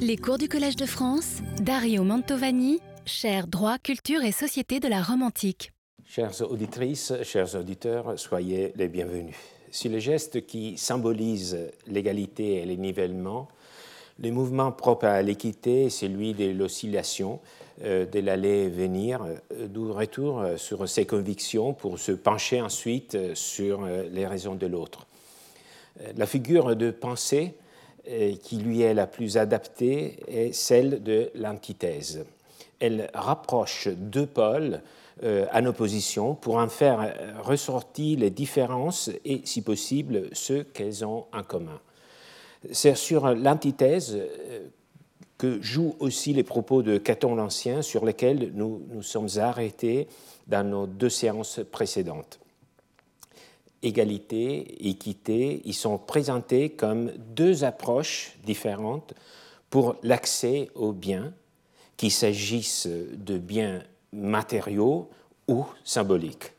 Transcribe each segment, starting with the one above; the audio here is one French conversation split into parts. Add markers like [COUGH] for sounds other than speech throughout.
Les cours du Collège de France, Dario Mantovani, cher droit, culture et société de la Rome antique. Chères auditrices, chers auditeurs, soyez les bienvenus. Si le geste qui symbolise l'égalité et le nivellement, le mouvement propre à l'équité, celui de l'oscillation, euh, de l'aller-venir, euh, retour sur ses convictions pour se pencher ensuite sur euh, les raisons de l'autre. La figure de pensée qui lui est la plus adaptée est celle de l'antithèse. Elle rapproche deux pôles euh, en opposition pour en faire ressortir les différences et, si possible, ce qu'elles ont en commun. C'est sur l'antithèse euh, que jouent aussi les propos de Caton l'Ancien sur lesquels nous nous sommes arrêtés dans nos deux séances précédentes égalité, équité, ils sont présentés comme deux approches différentes pour l'accès aux biens, qu'il s'agisse de biens matériaux ou symboliques.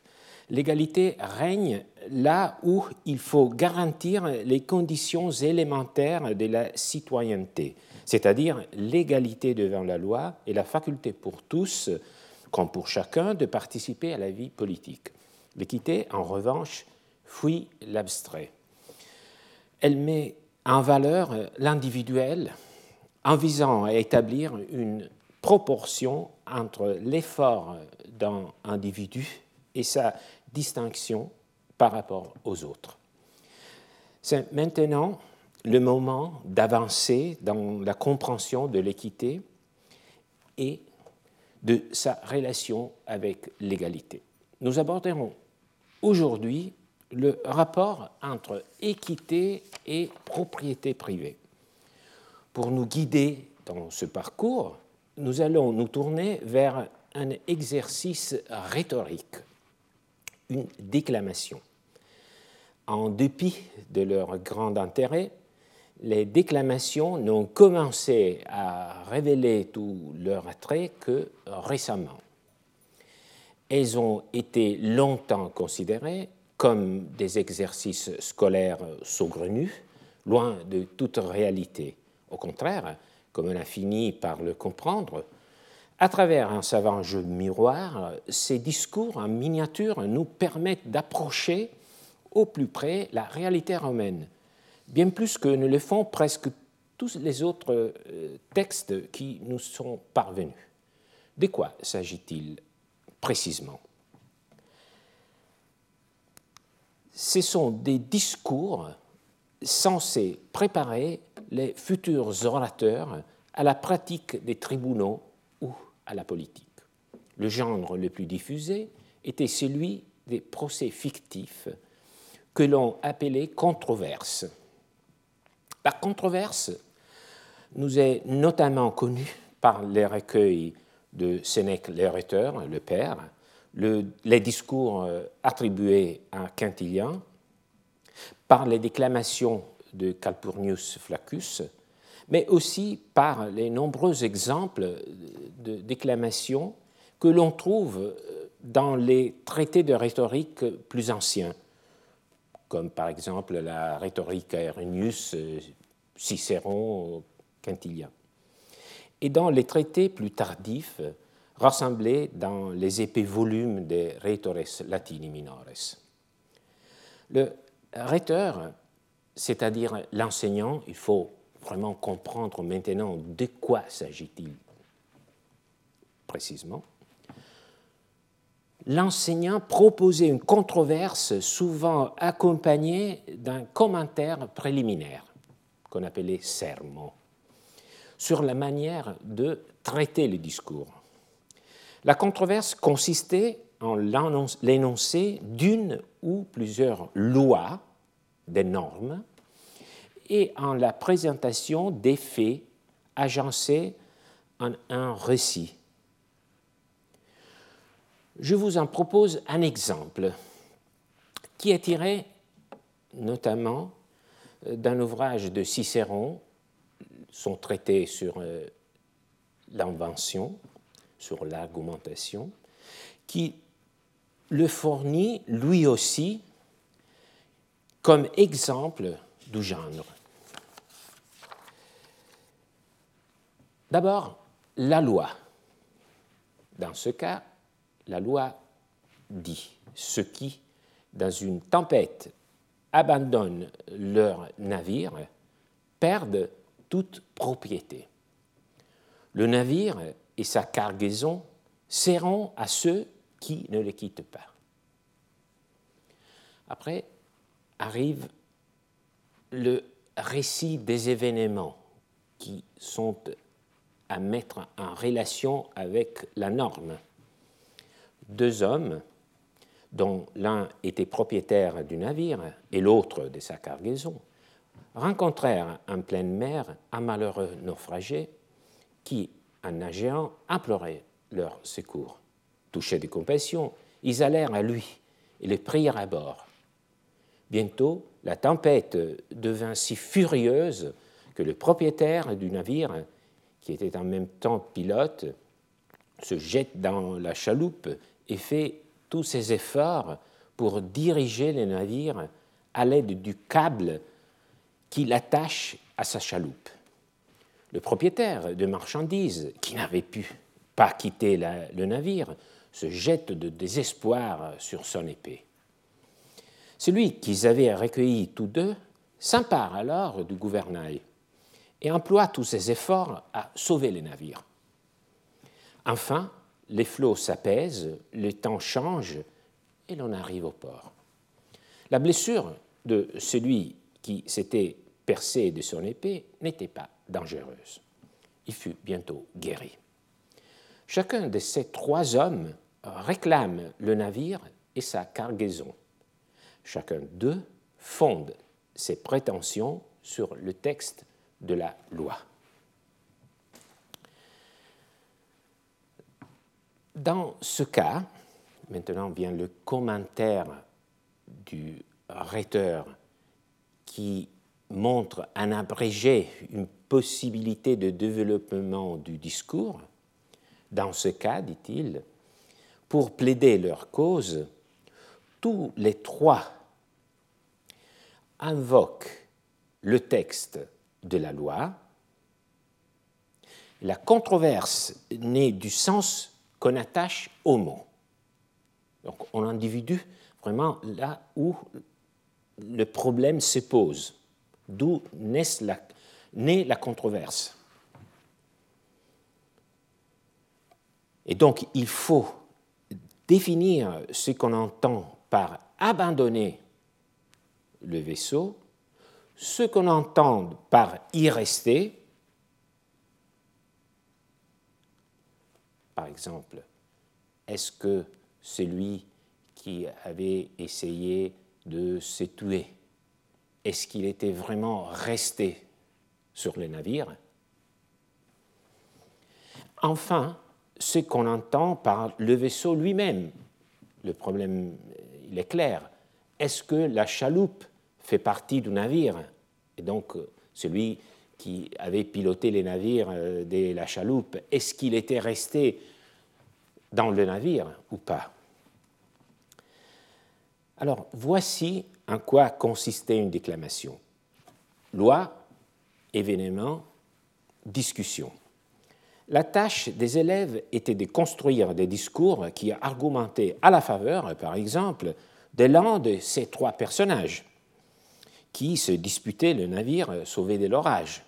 L'égalité règne là où il faut garantir les conditions élémentaires de la citoyenneté, c'est-à-dire l'égalité devant la loi et la faculté pour tous, comme pour chacun, de participer à la vie politique. L'équité, en revanche, fuit l'abstrait. Elle met en valeur l'individuel en visant à établir une proportion entre l'effort d'un individu et sa distinction par rapport aux autres. C'est maintenant le moment d'avancer dans la compréhension de l'équité et de sa relation avec l'égalité. Nous aborderons aujourd'hui le rapport entre équité et propriété privée. Pour nous guider dans ce parcours, nous allons nous tourner vers un exercice rhétorique, une déclamation. En dépit de leur grand intérêt, les déclamations n'ont commencé à révéler tout leur attrait que récemment. Elles ont été longtemps considérées comme des exercices scolaires saugrenus, loin de toute réalité. Au contraire, comme on a fini par le comprendre, à travers un savant jeu miroir, ces discours en miniature nous permettent d'approcher au plus près la réalité romaine, bien plus que ne le font presque tous les autres euh, textes qui nous sont parvenus. De quoi s'agit-il précisément? Ce sont des discours censés préparer les futurs orateurs à la pratique des tribunaux ou à la politique. Le genre le plus diffusé était celui des procès fictifs que l'on appelait controverses. La controverse nous est notamment connue par les recueils de Sénèque l'orateur, le père, les discours euh, attribués à Quintilien, par les déclamations de Calpurnius Flaccus, mais aussi par les nombreux exemples de déclamations que l'on trouve euh, dans les traités de rhétorique plus anciens, comme par exemple la rhétorique Aernius, euh, Cicéron, Quintilien. Et dans les traités plus tardifs, rassemblés dans les épais volumes des Rhetores Latini Minores. Le rhéteur, c'est-à-dire l'enseignant, il faut vraiment comprendre maintenant de quoi s'agit-il précisément. L'enseignant proposait une controverse souvent accompagnée d'un commentaire préliminaire qu'on appelait sermo sur la manière de traiter le discours. La controverse consistait en l'énoncé d'une ou plusieurs lois, des normes, et en la présentation des faits agencés en un récit. Je vous en propose un exemple qui est tiré notamment d'un ouvrage de Cicéron, son traité sur euh, l'invention, sur l'argumentation, qui le fournit lui aussi comme exemple du genre. D'abord, la loi. Dans ce cas, la loi dit ceux qui, dans une tempête, abandonnent leur navire perdent toute propriété. Le navire et sa cargaison seront à ceux qui ne le quittent pas. Après arrive le récit des événements qui sont à mettre en relation avec la norme. Deux hommes, dont l'un était propriétaire du navire et l'autre de sa cargaison, rencontrèrent en pleine mer un malheureux naufragé qui, en nageant, implorait leur secours. Touchés de compassion, ils allèrent à lui et le prirent à bord. Bientôt, la tempête devint si furieuse que le propriétaire du navire, qui était en même temps pilote, se jette dans la chaloupe et fait tous ses efforts pour diriger le navire à l'aide du câble qui l'attache à sa chaloupe. Le propriétaire de marchandises, qui n'avait pu pas quitter le navire, se jette de désespoir sur son épée. Celui qu'ils avaient recueilli tous deux s'empare alors du gouvernail et emploie tous ses efforts à sauver le navire. Enfin, les flots s'apaisent, le temps change et l'on arrive au port. La blessure de celui qui s'était percé de son épée n'était pas dangereuse. Il fut bientôt guéri. Chacun de ces trois hommes réclame le navire et sa cargaison. Chacun d'eux fonde ses prétentions sur le texte de la loi. Dans ce cas, maintenant vient le commentaire du rhéteur qui montre un abrégé, une possibilité de développement du discours. Dans ce cas, dit-il, pour plaider leur cause, tous les trois invoquent le texte de la loi. La controverse naît du sens qu'on attache au mot. Donc on individue vraiment là où le problème se pose, d'où naît la, naît la controverse. Et donc il faut définir ce qu'on entend par abandonner le vaisseau, ce qu'on entend par y rester, par exemple, est-ce que celui qui avait essayé de se tuer, est-ce qu'il était vraiment resté? Sur le navire Enfin, ce qu'on entend par le vaisseau lui-même. Le problème, il est clair. Est-ce que la chaloupe fait partie du navire? Et donc, celui qui avait piloté les navires euh, de la chaloupe, est-ce qu'il était resté dans le navire ou pas? Alors, voici en quoi consistait une déclamation. Loi, événement, discussion. La tâche des élèves était de construire des discours qui argumentaient à la faveur, par exemple, de l'un de ces trois personnages qui se disputaient le navire sauvé de l'orage.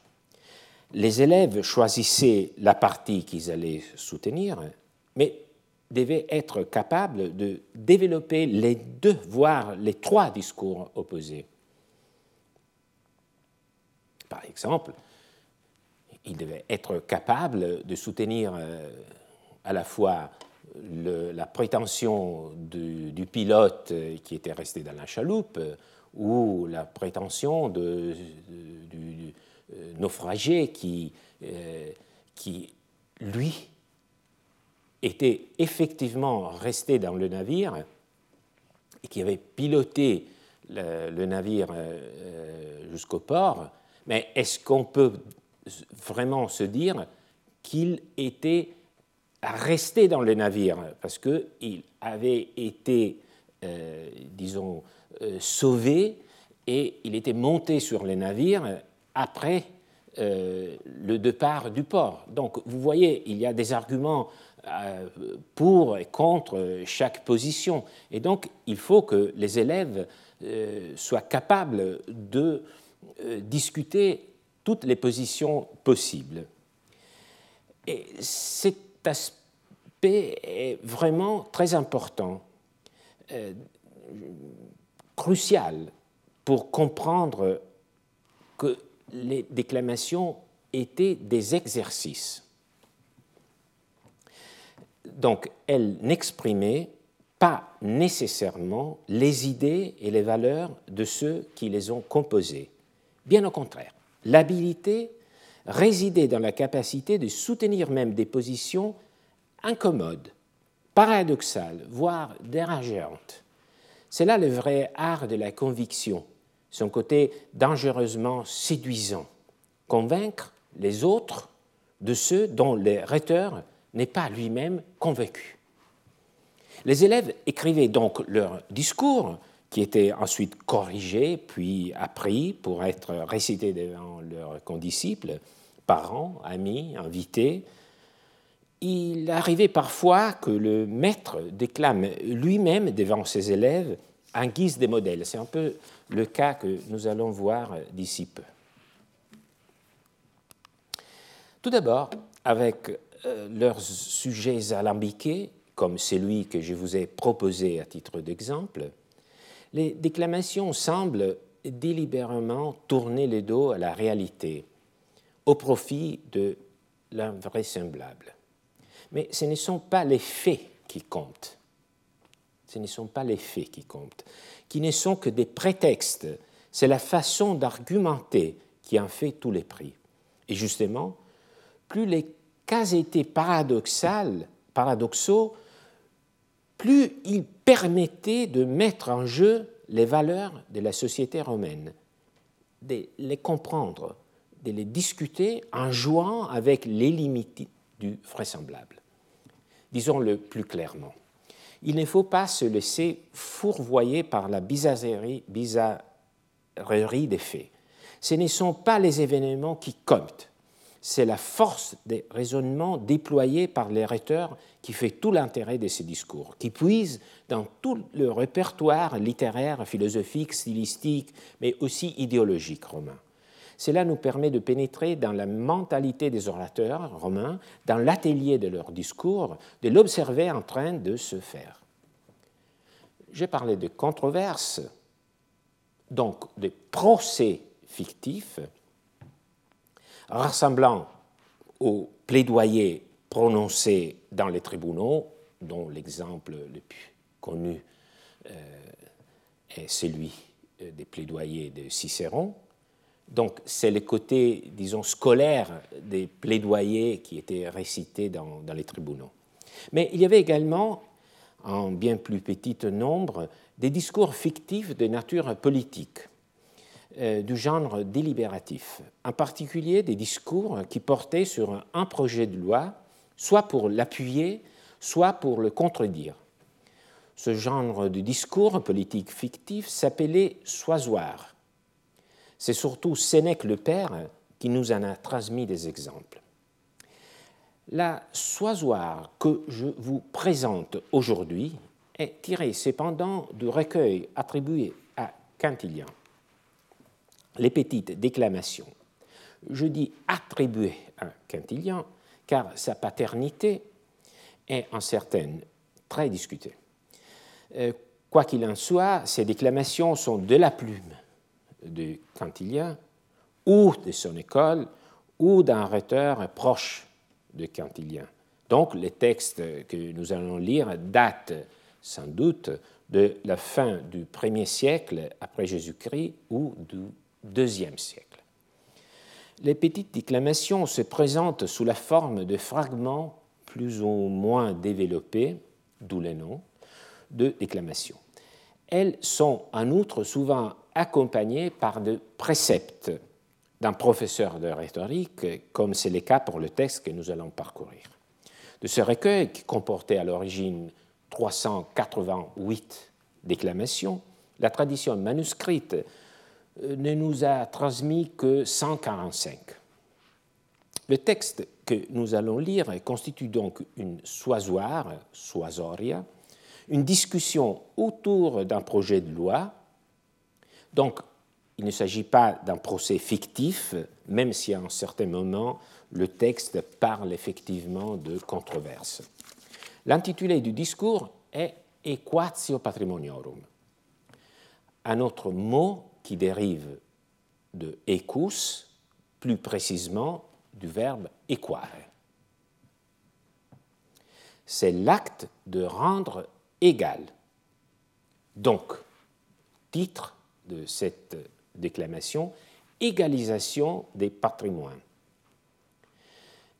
Les élèves choisissaient la partie qu'ils allaient soutenir, mais devaient être capables de développer les deux, voire les trois discours opposés. Par exemple, il devait être capable de soutenir euh, à la fois la prétention du, pilote euh, qui était resté dans la chaloupe euh, ou la prétention du, naufragé qui, qui, lui, était effectivement resté dans le navire et qui avait piloté le navire jusqu'au port, mais est-ce qu'on peut vraiment se dire qu'il était resté dans le navire, parce qu'il avait été, euh, disons, euh, sauvé et il était monté sur le navire après euh, le départ du port? Donc vous voyez, il y a des arguments pour et contre chaque position. Et donc il faut que les élèves soient capables de discuter toutes les positions possibles. Et cet aspect est vraiment très important, crucial pour comprendre que les déclamations étaient des exercices. Donc, elles n'exprimaient pas nécessairement les idées et les valeurs de ceux qui les ont composées. Bien au contraire, l'habilité résidait dans la capacité de soutenir même des positions incommodes, paradoxales, voire dérangeantes. C'est là le vrai art de la conviction, son côté dangereusement séduisant, convaincre les autres de ceux dont le rhéteur n'est pas lui-même convaincu. Les élèves écrivaient donc leur discours, qui était ensuite corrigé puis appris pour être récité devant leurs condisciples, parents, amis, invités. Il arrivait parfois que le maître déclame lui-même devant ses élèves en guise des modèles. C'est un peu le cas que nous allons voir d'ici peu. Tout d'abord, avec euh, leurs sujets alambiqués, comme celui que je vous ai proposé à titre d'exemple, les déclamations semblent délibérément tourner le dos à la réalité, au profit de l'invraisemblable. Mais ce ne sont pas les faits qui comptent. Ce ne sont pas les faits qui comptent qui ne sont que des prétextes. C'est la façon d'argumenter qui en fait tous les prix. Et justement, plus les cas étaient paradoxaux, plus ils permettaient de mettre en jeu les valeurs de la société romaine, de les comprendre, de les discuter en jouant avec les limites du vraisemblable. Disons-le plus clairement il ne faut pas se laisser fourvoyer par la bizarrerie, des faits. Ce ne sont pas les événements qui comptent, c'est la force des raisonnements déployés par les rhéteurs qui fait tout l'intérêt de ces discours, qui puisent dans tout le répertoire littéraire, philosophique, stylistique, mais aussi idéologique romain. Cela nous permet de pénétrer dans la mentalité des orateurs romains, dans l'atelier de leur discours, de l'observer en train de se faire. J'ai parlé de controverses, donc de procès fictifs, ressemblant aux plaidoyers prononcés dans les tribunaux, dont l'exemple le plus connu euh, est celui euh, des plaidoyers de Cicéron, donc c'est le côté, disons, scolaire des plaidoyers qui étaient récités dans, les tribunaux. Mais il y avait également, en bien plus petit nombre, des discours fictifs de nature politique, du genre délibératif, en particulier des discours qui portaient sur un projet de loi, soit pour l'appuyer, soit pour le contredire. Ce genre de discours politique fictif s'appelait soisoir c'est surtout Sénèque le Père qui nous en a transmis des exemples. La soisoire que je vous présente aujourd'hui est tirée cependant du recueil attribué à Quintilian, les petites déclamations. Je dis attribué à Quintilian car sa paternité est en certaines très discutée. Euh, quoi qu'il en soit, ces déclamations sont de la plume de Quintilien, ou de son école, ou d'un rhéteur proche de Quintilien. Donc les textes que nous allons lire datent sans doute de la fin du premier siècle après Jésus-Christ ou du deuxième siècle. Les petites déclamations se présentent sous la forme de fragments plus ou moins développés, d'où les noms, de déclamations. Elles sont en outre souvent accompagné par des préceptes d'un professeur de rhétorique, comme c'est le cas pour le texte que nous allons parcourir. De ce recueil, qui comportait à l'origine 388 déclamations, la tradition manuscrite ne nous a transmis que 145. Le texte que nous allons lire constitue donc une soisoire, soisoria, une discussion autour d'un projet de loi. Donc, il ne s'agit pas d'un procès fictif, même si à un certain moment, le texte parle effectivement de controverse. L'intitulé du discours est Equatio Patrimoniorum, un autre mot qui dérive de ecus, plus précisément du verbe equare. C'est l'acte de rendre égal. Donc, titre de cette déclamation, égalisation des patrimoines.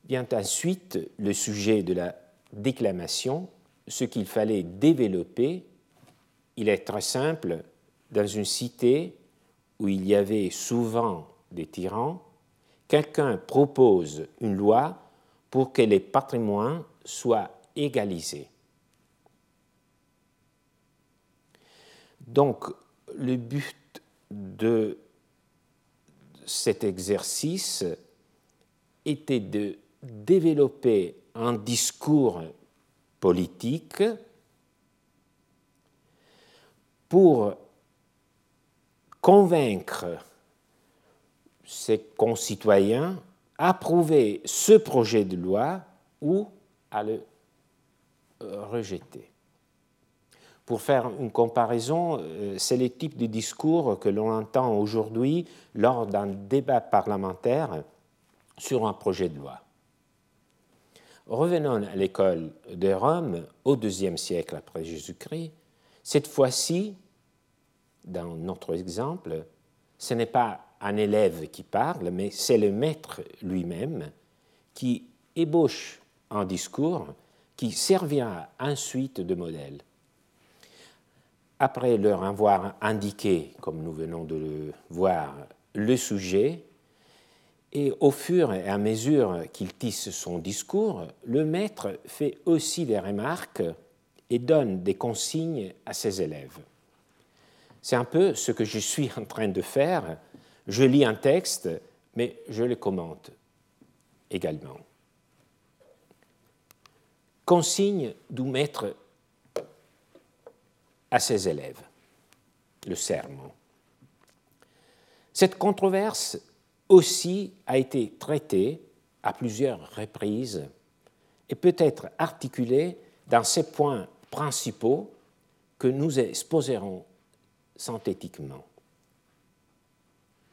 Vient ensuite le sujet de la déclamation, ce qu'il fallait développer. Il est très simple, dans une cité où il y avait souvent des tyrans, quelqu'un propose une loi pour que les patrimoines soient égalisés. Donc, le but de cet exercice était de développer un discours politique pour convaincre ses concitoyens approuver ce projet de loi ou à le euh, rejeter. Pour faire une comparaison, euh, c'est le type de discours que l'on entend aujourd'hui lors d'un débat parlementaire sur un projet de loi. Revenons à l'école de Rome au IIe siècle après Jésus-Christ. Cette fois-ci, dans notre exemple, ce n'est pas un élève qui parle, mais c'est le maître lui-même qui ébauche un discours qui servira ensuite de modèle. Après leur avoir indiqué, comme nous venons de le voir, le sujet, et au fur et à mesure qu'il tisse son discours, le maître fait aussi des remarques et donne des consignes à ses élèves. C'est un peu ce que je suis en train de faire je lis un texte, mais je le commente également. Consigne du maître à ses élèves, le serment. Cette controverse aussi a été traitée à plusieurs reprises et peut être articulée dans ces points principaux que nous exposerons synthétiquement.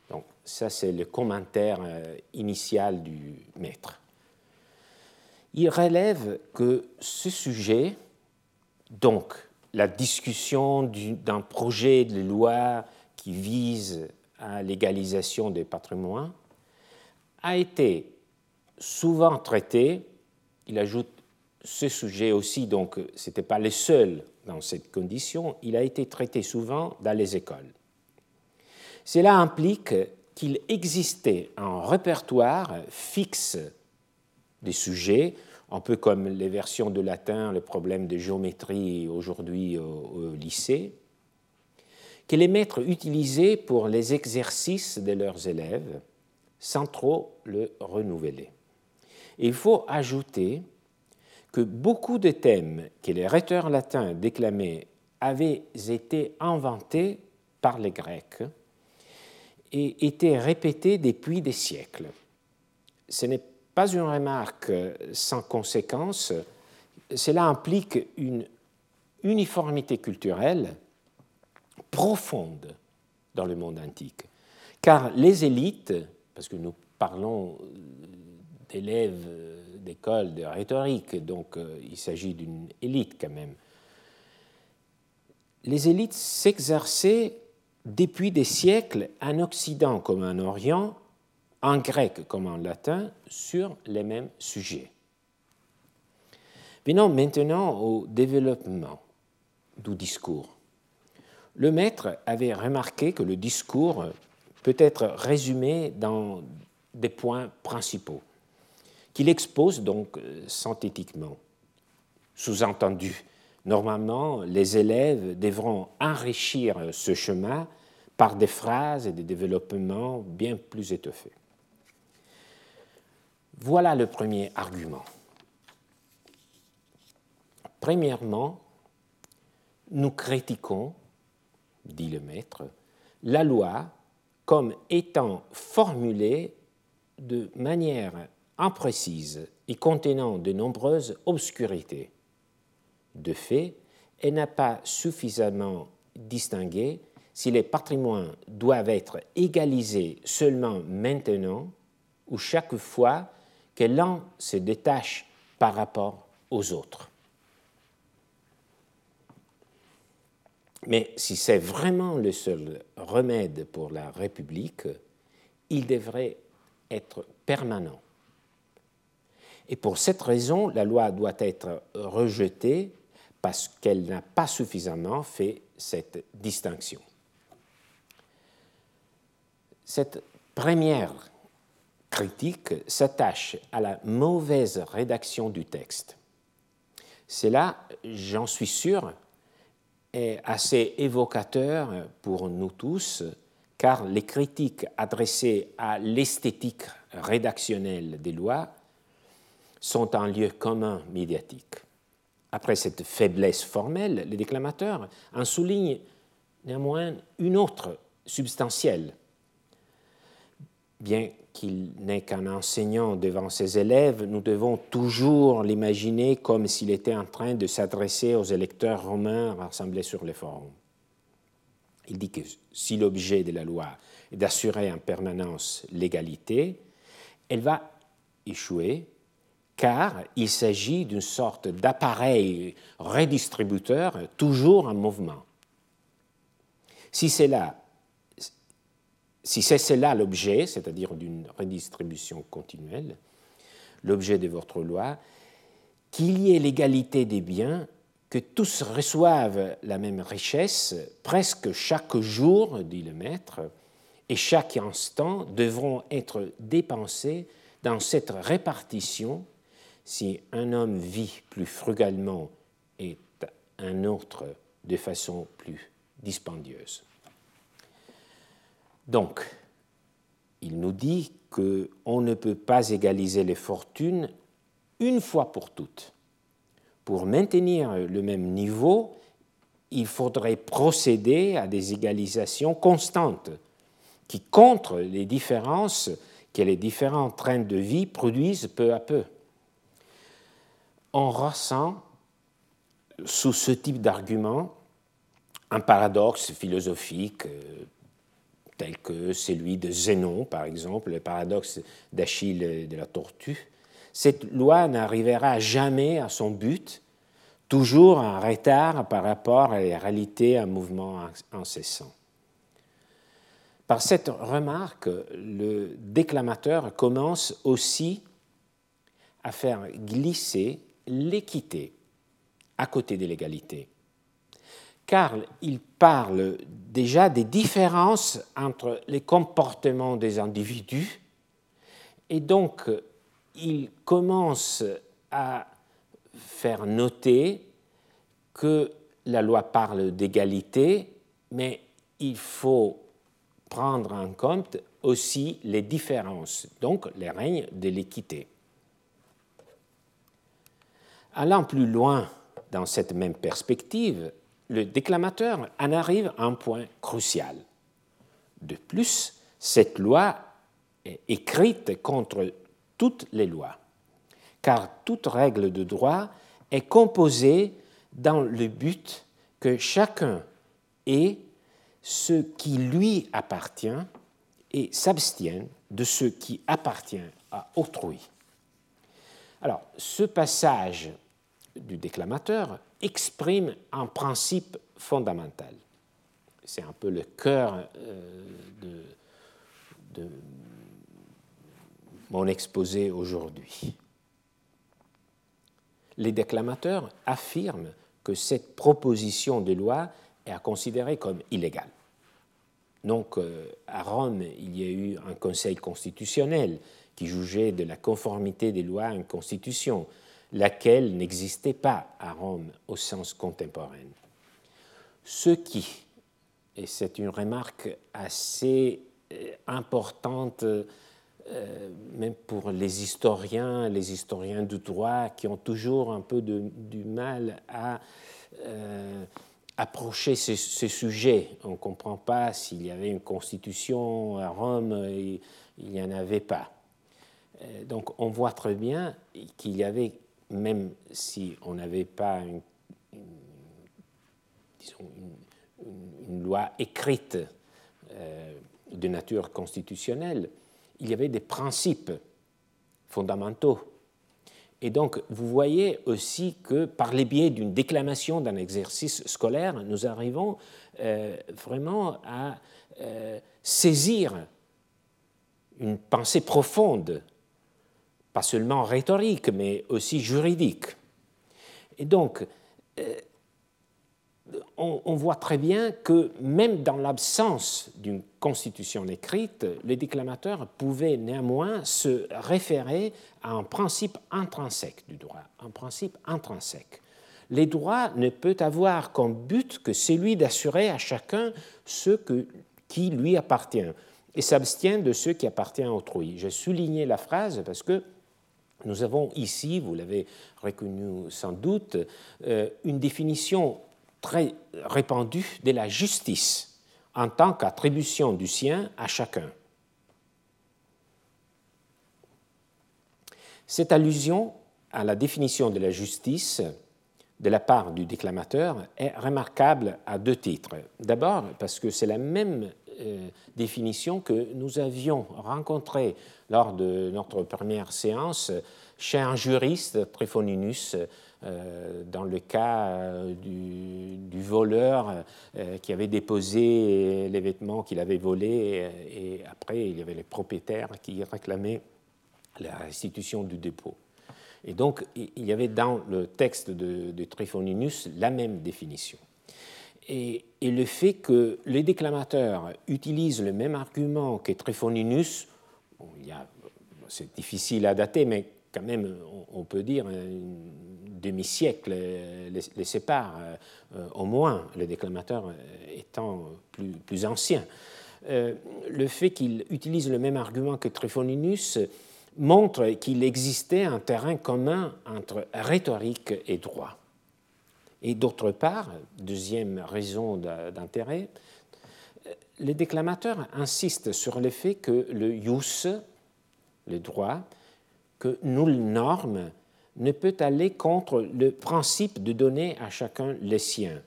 Donc ça, c'est le commentaire euh, initial du maître. Il relève que ce sujet, donc la discussion d'un projet de loi qui vise à l'égalisation des patrimoines, a été souvent traité, il ajoute ce sujet aussi, donc ce n'était pas le seul dans cette condition, il a été traité souvent dans les écoles. Cela implique qu'il existait un répertoire fixe des sujets, un peu comme les versions de latin, le problème de géométrie aujourd'hui au, lycée, que les maîtres utilisaient pour les exercices de leurs élèves sans trop le renouveler. il faut ajouter que beaucoup de thèmes que les rhéteurs latins déclamaient avaient été inventés par les Grecs et été répété depuis des siècles. Ce n'est pas une remarque sans conséquence, cela implique une uniformité culturelle profonde dans le monde antique. Car les élites, parce que nous parlons d'élèves d'école de rhétorique, donc euh, il s'agit d'une élite quand même, les élites s'exerçaient depuis des siècles en Occident comme en Orient, en grec comme en latin, sur les mêmes sujets. Venons maintenant au développement du discours. Le maître avait remarqué que le discours peut être résumé dans des points principaux, qu'il expose donc synthétiquement. Sous-entendu, normalement, les élèves devront enrichir ce chemin par des phrases et des développements bien plus étoffés. Voilà le premier argument. Premièrement, nous critiquons, dit le maître, la loi comme étant formulée de manière imprécise et contenant de nombreuses obscurités. De fait, elle n'a pas suffisamment distingué si les patrimoines doivent être égalisés seulement maintenant ou chaque fois que l'un se détache par rapport aux autres. Mais si c'est vraiment le seul remède pour la République, il devrait être permanent. Et pour cette raison, la loi doit être rejetée parce qu'elle n'a pas suffisamment fait cette distinction. Cette première critique s'attache à la mauvaise rédaction du texte. Cela, j'en suis sûr, est assez évocateur pour nous tous, car les critiques adressées à l'esthétique rédactionnelle des lois sont un lieu commun médiatique. Après cette faiblesse formelle, les déclamateurs en soulignent néanmoins une autre substantielle. Bien qu'il n'est qu'un enseignant devant ses élèves, nous devons toujours l'imaginer comme s'il était en train de s'adresser aux électeurs romains rassemblés sur les forums. Il dit que si l'objet de la loi est d'assurer en permanence l'égalité, elle va échouer car il s'agit d'une sorte d'appareil redistributeur toujours en mouvement. Si c'est là si cela l'objet, c'est-à-dire d'une redistribution continuelle, l'objet de votre loi, qu'il y ait l'égalité des biens, que tous reçoivent la même richesse presque chaque jour, dit le maître, et chaque instant devront être dépensés dans cette répartition si un homme vit plus frugalement et un autre de façon plus dispendieuse. Donc, il nous dit qu'on ne peut pas égaliser les fortunes une fois pour toutes. Pour maintenir le même niveau, il faudrait procéder à des égalisations constantes qui contre les différences que les différents trains de vie produisent peu à peu. On ressent sous ce type d'argument un paradoxe philosophique euh, tel que celui de Zénon, par exemple, le paradoxe d'Achille de la tortue. Cette loi n'arrivera jamais à son but, toujours en retard par rapport à la réalité en mouvement incessant. Par cette remarque, le déclamateur commence aussi à faire glisser l'équité à côté de l'égalité car il parle déjà des différences entre les comportements des individus et donc il commence à faire noter que la loi parle d'égalité, mais il faut prendre en compte aussi les différences, donc les règnes de l'équité. Allant plus loin dans cette même perspective, le déclamateur en arrive à un point crucial. De plus, cette loi est écrite contre toutes les lois, car toute règle de droit est composée dans le but que chacun ait ce qui lui appartient et s'abstienne de ce qui appartient à autrui. Alors, ce passage du déclamateur exprime un principe fondamental. C'est un peu le cœur euh, de, mon exposé aujourd'hui. Les déclamateurs affirment que cette proposition de loi est à considérer comme illégale. Donc, euh, à Rome, il y a eu un conseil constitutionnel qui jugeait de la conformité des lois à une constitution laquelle n'existait pas à Rome au sens contemporain. Ce qui, et c'est une remarque assez euh, importante même pour les historiens, les historiens du droit qui ont toujours un peu du mal à approcher ce, sujet. On ne comprend pas s'il y avait une constitution à Rome, et il n'y en avait pas. Euh, donc on voit très bien qu'il y avait, même si on n'avait pas une, loi écrite euh, de nature constitutionnelle, il y avait des principes fondamentaux. Et donc, vous voyez aussi que par les biais d'une déclamation d'un exercice scolaire, nous arrivons euh, vraiment à saisir une pensée profonde, pas seulement rhétorique, mais aussi juridique. Et donc, euh, on, voit très bien que même dans l'absence d'une constitution écrite, les déclamateurs pouvaient néanmoins se référer à un principe intrinsèque du droit, un principe intrinsèque. Les droits ne peuvent avoir comme but que celui d'assurer à chacun ce qui lui appartient et s'abstient de ce qui appartient à autrui. J'ai souligné la phrase parce que nous avons ici, vous l'avez reconnu sans doute, euh, une définition très répandue de la justice en tant qu'attribution du sien à chacun. Cette allusion à la définition de la justice de la part du déclamateur est remarquable à deux titres. D'abord parce que c'est la même définition que nous avions rencontrée lors de notre première séance chez un juriste, Tréphoninus, euh, dans le cas euh, du, voleur euh, qui avait déposé les vêtements qu'il avait volés et après il y avait les propriétaires qui réclamaient la restitution du dépôt. Et donc il y avait dans le texte de, de Tryphoninus la même définition. Et, le fait que les déclamateurs utilisent le même argument que Tryphoninus, c'est difficile à dater, mais quand même, on, peut dire, demi-siècle les, sépare, euh, au moins le déclamateur étant plus, ancien. Euh, le fait qu'il utilise le même argument que Tryphoninus montre qu'il existait un terrain commun entre rhétorique et droit. Et d'autre part, deuxième raison d'intérêt, les déclamateurs insistent sur le fait que le jus, le droit, que nulle norme ne peut aller contre le principe de donner à chacun le sien.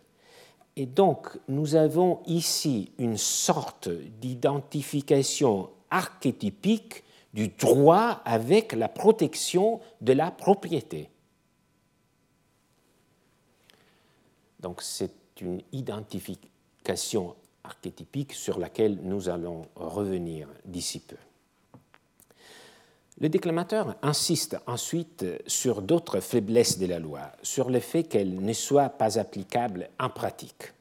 Et donc, nous avons ici une sorte d'identification archétypique du droit avec la protection de la propriété. Donc, c'est une identification archétypique sur laquelle nous allons revenir d'ici peu. Le déclamateur insiste ensuite sur d'autres faiblesses de la loi, sur le fait qu'elle ne soit pas applicable en pratique.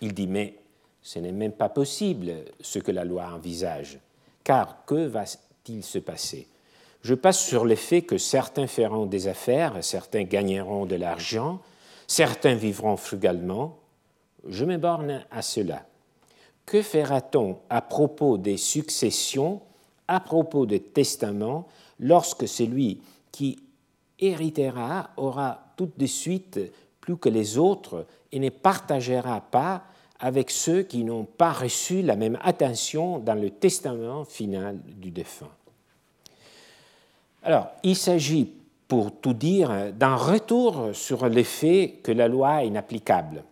Il dit mais ce n'est même pas possible ce que la loi envisage, car que va-t-il se passer? Je passe sur le fait que certains feront des affaires, certains gagneront de l'argent, certains vivront frugalement. Je me borne à cela. Que fera-t-on à propos des successions à propos des testaments lorsque celui qui héritera aura tout de suite plus que les autres et ne partagera pas avec ceux qui n'ont pas reçu la même attention dans le testament final du défunt? Alors, il s'agit, pour tout dire, d'un retour sur l'effet que la loi est inapplicable,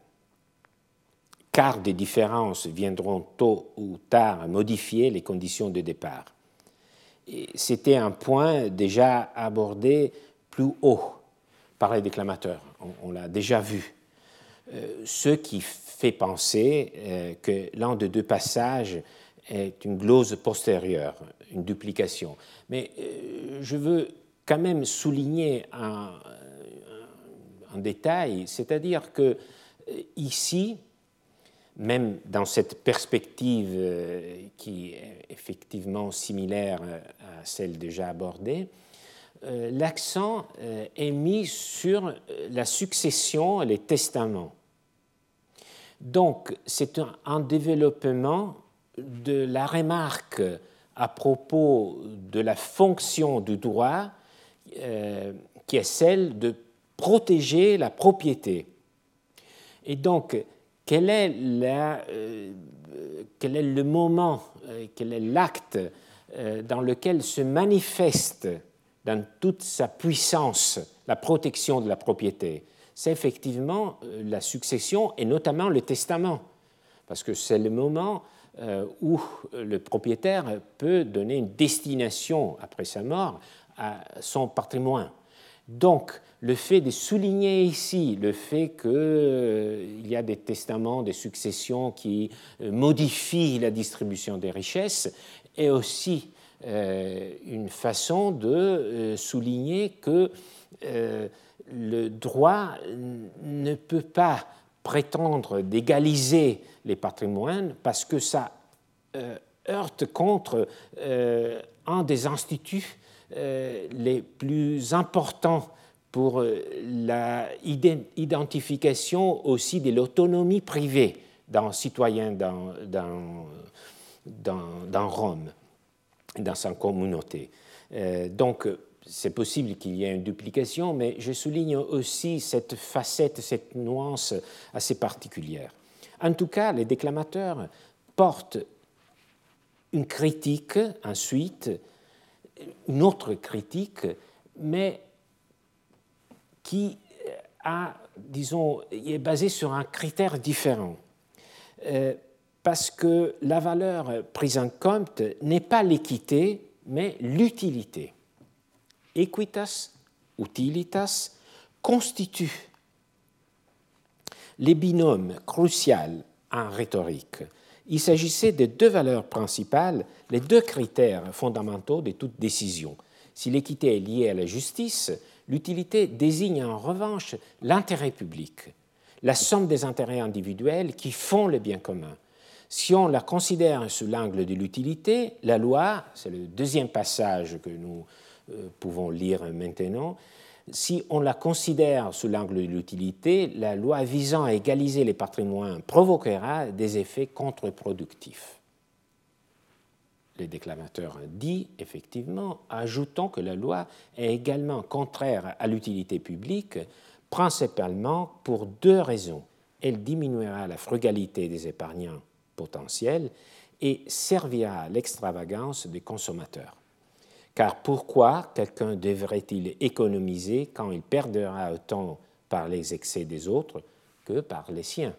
car des différences viendront tôt ou tard modifier les conditions de départ c'était un point déjà abordé plus haut par les déclamateurs. On, l'a déjà vu. Euh, ce qui fait penser euh, que l'un des deux passages est une glose postérieure, une duplication. Mais euh, je veux quand même souligner un, détail, c'est-à-dire que ici, même dans cette perspective euh, qui est effectivement similaire euh, à celle déjà abordée, euh, l'accent est mis sur la succession et les testaments. Donc, c'est un, développement de la remarque à propos de la fonction du droit euh, qui est celle de protéger la propriété. Et donc, quel est, euh, le moment, euh, quel est l'acte dans lequel se manifeste dans toute sa puissance la protection de la propriété? C'est effectivement la succession et notamment le testament, parce que c'est le moment où le propriétaire peut donner une destination après sa mort son patrimoine. Donc, le fait de souligner ici le fait qu'il euh, y a des testaments, des successions qui euh, modifient la distribution des richesses est aussi une façon de souligner que le droit ne peut pas prétendre d'égaliser les patrimoines parce que ça euh, heurte contre euh, un des instituts euh, les plus importants pour la identification aussi de l'autonomie privée d'un citoyen dans, dans, dans, Rome, dans sa communauté. donc, c'est possible qu'il y ait une duplication, mais je souligne aussi cette facette, cette nuance assez particulière. En tout cas, les déclamateurs portent une critique ensuite, une autre critique, mais qui disons, est basée sur un critère différent. Euh, parce que la valeur prise en compte n'est pas l'équité, mais l'utilité equitas, utilitas, constituent les binômes cruciaux en rhétorique. Il s'agissait de deux valeurs principales, les deux critères fondamentaux de toute décision. Si l'équité est liée à la justice, l'utilité désigne en revanche l'intérêt public, la somme des intérêts individuels qui font le bien commun. Si on la considère sous l'angle de l'utilité, la loi, c'est le deuxième passage que nous euh, pouvons lire maintenant, si on la considère sous l'angle de l'utilité, la loi visant à égaliser les patrimoines provoquera des effets contre-productifs. Le déclamateur dit effectivement, ajoutant que la loi est également contraire à l'utilité publique, principalement pour deux raisons. Elle diminuera la frugalité des épargnants potentiels et servira à l'extravagance des consommateurs. Car pourquoi quelqu'un devrait-il économiser quand il perdra autant par les excès des autres que par les siens?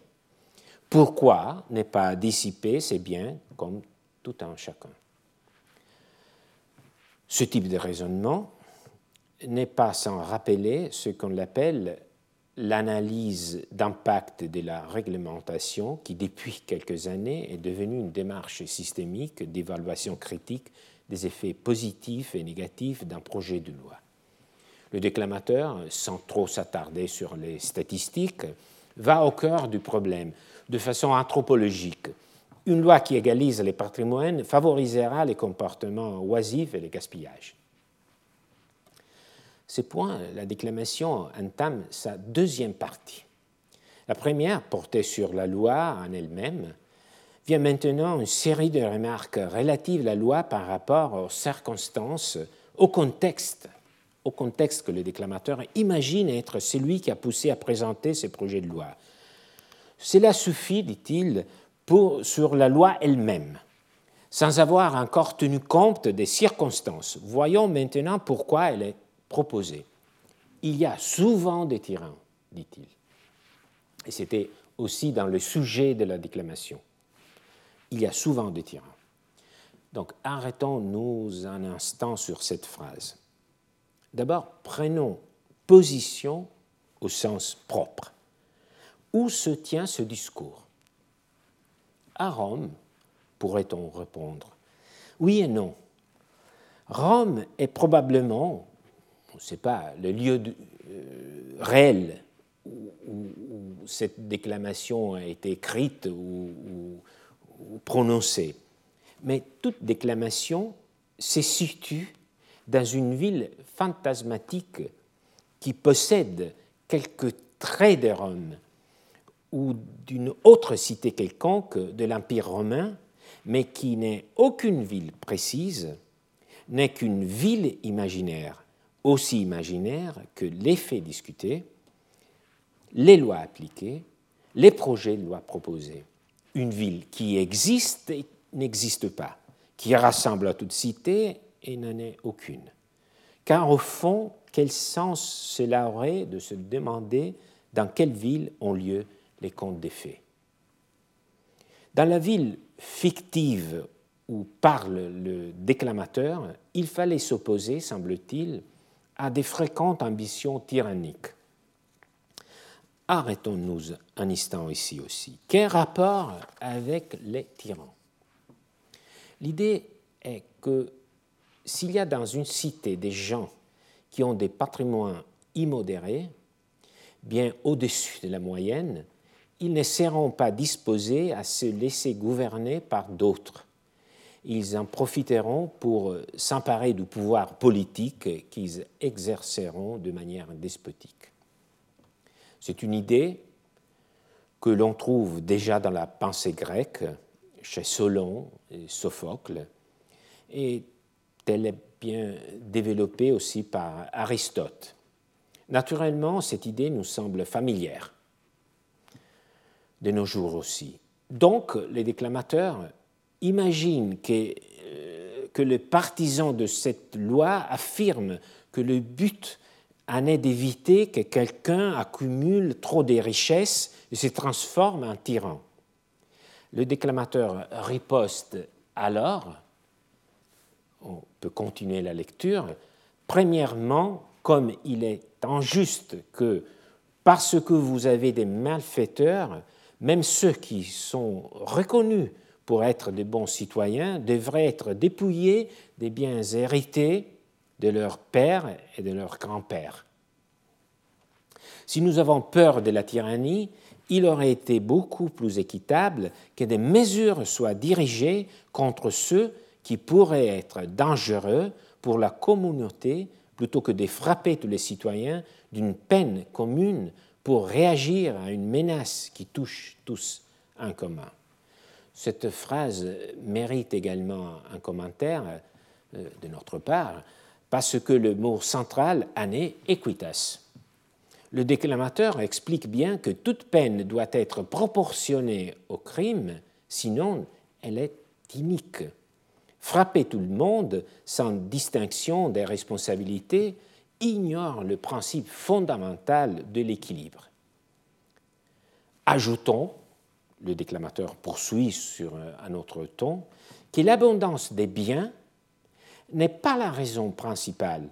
Pourquoi ne pas dissiper ses biens comme tout un chacun? Ce type de raisonnement n'est pas sans rappeler ce qu'on appelle l'analyse d'impact de la réglementation qui, depuis quelques années, est devenue une démarche systémique d'évaluation critique des effets positifs et négatifs d'un projet de loi. Le déclamateur, sans trop s'attarder sur les statistiques, va au cœur du problème de façon anthropologique. Une loi qui égalise les patrimoines favorisera les comportements oisifs et les gaspillages. Ce point, la déclamation entame sa deuxième partie. La première portait sur la loi en elle-même, vient maintenant une série de remarques relatives à la loi par rapport aux circonstances, au contexte, au contexte que le déclamateur imagine être celui qui a poussé à présenter ces projets de loi. Cela suffit, dit-il, sur la loi elle-même, sans avoir encore tenu compte des circonstances. Voyons maintenant pourquoi elle est proposée. Il y a souvent des tyrans, dit-il. Et c'était aussi dans le sujet de la déclamation il y a souvent des tyrans. Donc arrêtons-nous un instant sur cette phrase. D'abord, prenons position au sens propre. Où se tient ce discours? À Rome, pourrait-on répondre. Oui et non. Rome est probablement, on ne sait pas, le lieu euh, réel où, cette déclamation a été écrite ou prononcée. Mais toute déclamation se situe dans une ville fantasmatique qui possède quelques traits de Rome ou d'une autre cité quelconque de l'Empire romain, mais qui n'est aucune ville précise, n'est qu'une ville imaginaire, aussi imaginaire que les faits discutés, les lois appliquées, les projets de loi proposés. Une ville qui existe et n'existe pas, qui rassemble à toute cité et n'en est aucune. Car au fond, quel sens cela aurait de se demander dans quelle ville ont lieu les contes des fées? Dans la ville fictive où parle le déclamateur, il fallait s'opposer, semble-t-il, à des fréquentes ambitions tyranniques. Arrêtons-nous un instant ici aussi. Quel rapport avec les tyrans? L'idée est que s'il y a dans une cité des gens qui ont des patrimoines immodérés, bien au-dessus de la moyenne, ils ne seront pas disposés à se laisser gouverner par d'autres. Ils en profiteront pour s'emparer du pouvoir politique qu'ils exerceront de manière despotique. C'est une idée que l'on trouve déjà dans la pensée grecque, chez Solon et Sophocle, et elle est bien développée aussi par Aristote. Naturellement, cette idée nous semble familière, de nos jours aussi. Donc, les déclamateurs imaginent que, euh, que les partisans de cette loi affirment que le but en est d'éviter que quelqu'un accumule trop de richesses et se transforme en tyran. Le déclamateur riposte alors on peut continuer la lecture. Premièrement, comme il est injuste que parce que vous avez des malfaiteurs, même ceux qui sont reconnus pour être des bons citoyens devraient être dépouillés des biens hérités de leur père et de leur grand-père. Si nous avons peur de la tyrannie, il aurait été beaucoup plus équitable que des mesures soient dirigées contre ceux qui pourrait être dangereux pour la communauté plutôt que de frapper tous les citoyens d'une peine commune pour réagir à une menace qui touche tous en commun. Cette phrase mérite également un commentaire euh, de notre part parce que le mot central en est equitas. Le déclamateur explique bien que toute peine doit être proportionnée au crime, sinon elle est inique. Frapper tout le monde sans distinction des responsabilités ignore le principe fondamental de l'équilibre. Ajoutons, le déclamateur poursuit sur un autre ton, que l'abondance des biens n'est pas la raison principale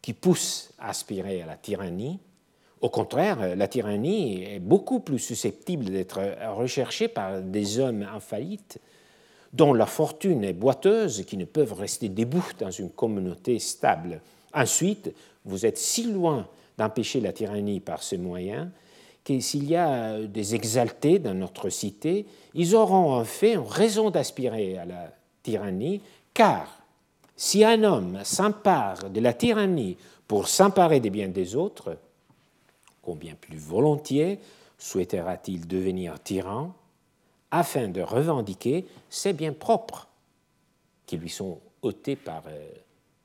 qui pousse à aspirer à la tyrannie. Au contraire, la tyrannie est beaucoup plus susceptible d'être recherchée par des hommes en faillite dont la fortune est boiteuse, qui ne peuvent rester debout dans une communauté stable. Ensuite, vous êtes si loin d'empêcher la tyrannie par ce moyen que s'il y a des exaltés dans notre cité, ils auront en fait raison d'aspirer à la tyrannie, car si un homme s'empare de la tyrannie pour s'emparer des biens des autres, combien plus volontiers souhaitera-t-il devenir tyran afin de revendiquer ses biens propres qui lui sont ôtés par euh,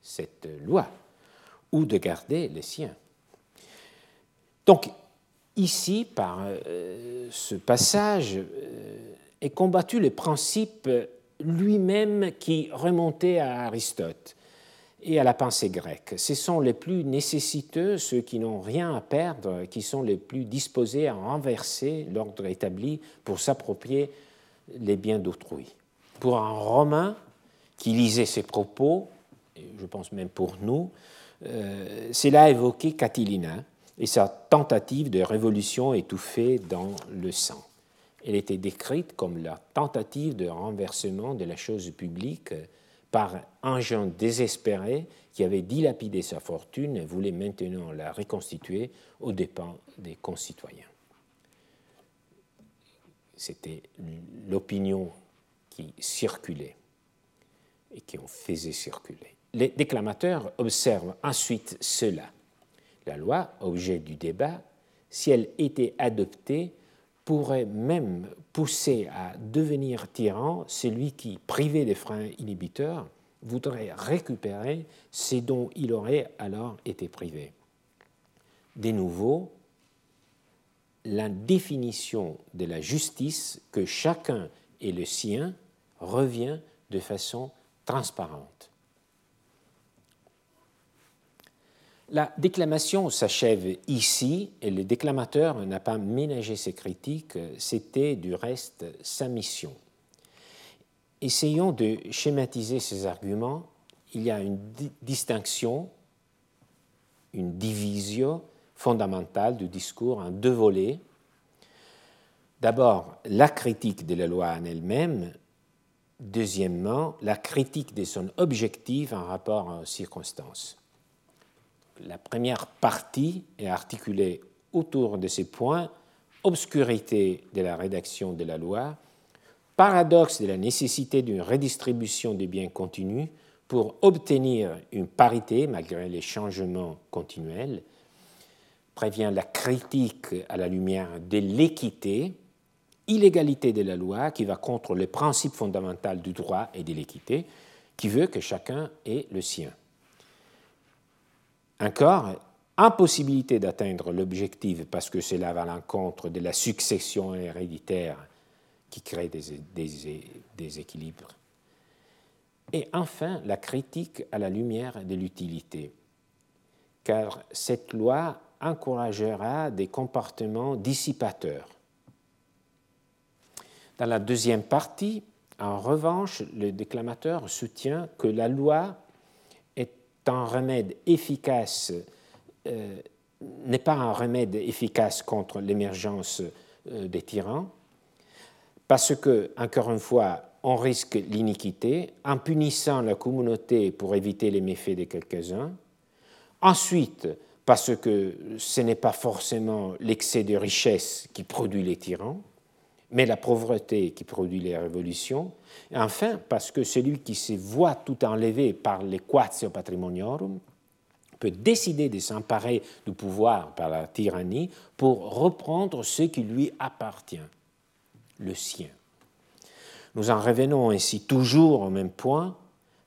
cette loi, ou de garder les siens? Donc, ici, par euh, ce passage, euh, est combattu le principe lui-même qui remontait à Aristote et à la pensée grecque. Ce sont les plus nécessiteux, ceux qui n'ont rien à perdre, qui sont les plus disposés à renverser l'ordre établi pour s'approprier les biens d'autrui. Pour un Romain qui lisait ces propos, je pense même pour nous, euh, cela a évoqué Catilina et sa tentative de révolution étouffée dans le sang. Elle était décrite comme la tentative de renversement de la chose publique par un jeune désespéré qui avait dilapidé sa fortune et voulait maintenant la reconstituer aux dépens des concitoyens. C'était l'opinion qui circulait et qui en faisait circuler. Les déclamateurs observent ensuite cela. La loi, objet du débat, si elle était adoptée, pourrait même pousser à devenir tyran celui qui, privé des freins inhibiteurs, voudrait récupérer ce dont il aurait alors été privé. De nouveau, la définition de la justice que chacun est le sien revient de façon transparente. La déclamation s'achève ici et le déclamateur n'a pas ménagé ses critiques, c'était du reste sa mission. Essayons de schématiser ces arguments. Il y a une distinction, une division fondamentale du discours en deux volets. D'abord, la critique de la loi en elle-même. Deuxièmement, la critique de son objectif en rapport aux circonstances la première partie est articulée autour de ces points obscurité de la rédaction de la loi, paradoxe de la nécessité d'une redistribution des biens continus pour obtenir une parité malgré les changements continuels, prévient la critique à la lumière de l'équité, illégalité de la loi qui va contre le principe fondamental du droit et de l'équité, qui veut que chacun ait le sien. Encore, impossibilité d'atteindre l'objectif parce que cela va à l'encontre de la succession héréditaire qui crée des, déséquilibres. Et enfin, la critique à la lumière de l'utilité, car cette loi encouragera des comportements dissipateurs. Dans la deuxième partie, en revanche, le déclamateur soutient que la loi un remède efficace, euh, n'est pas un remède efficace contre l'émergence euh, des tyrans, parce que, encore une fois, on risque l'iniquité en punissant la communauté pour éviter les méfaits de quelques-uns. Ensuite, parce que ce n'est pas forcément l'excès de richesse qui produit les tyrans, mais la pauvreté qui produit les révolutions. Et enfin, parce que celui qui se voit tout enlevé par l'equatio patrimoniarum peut décider de s'emparer du pouvoir par la tyrannie pour reprendre ce qui lui appartient, le sien. Nous en revenons ainsi toujours au même point.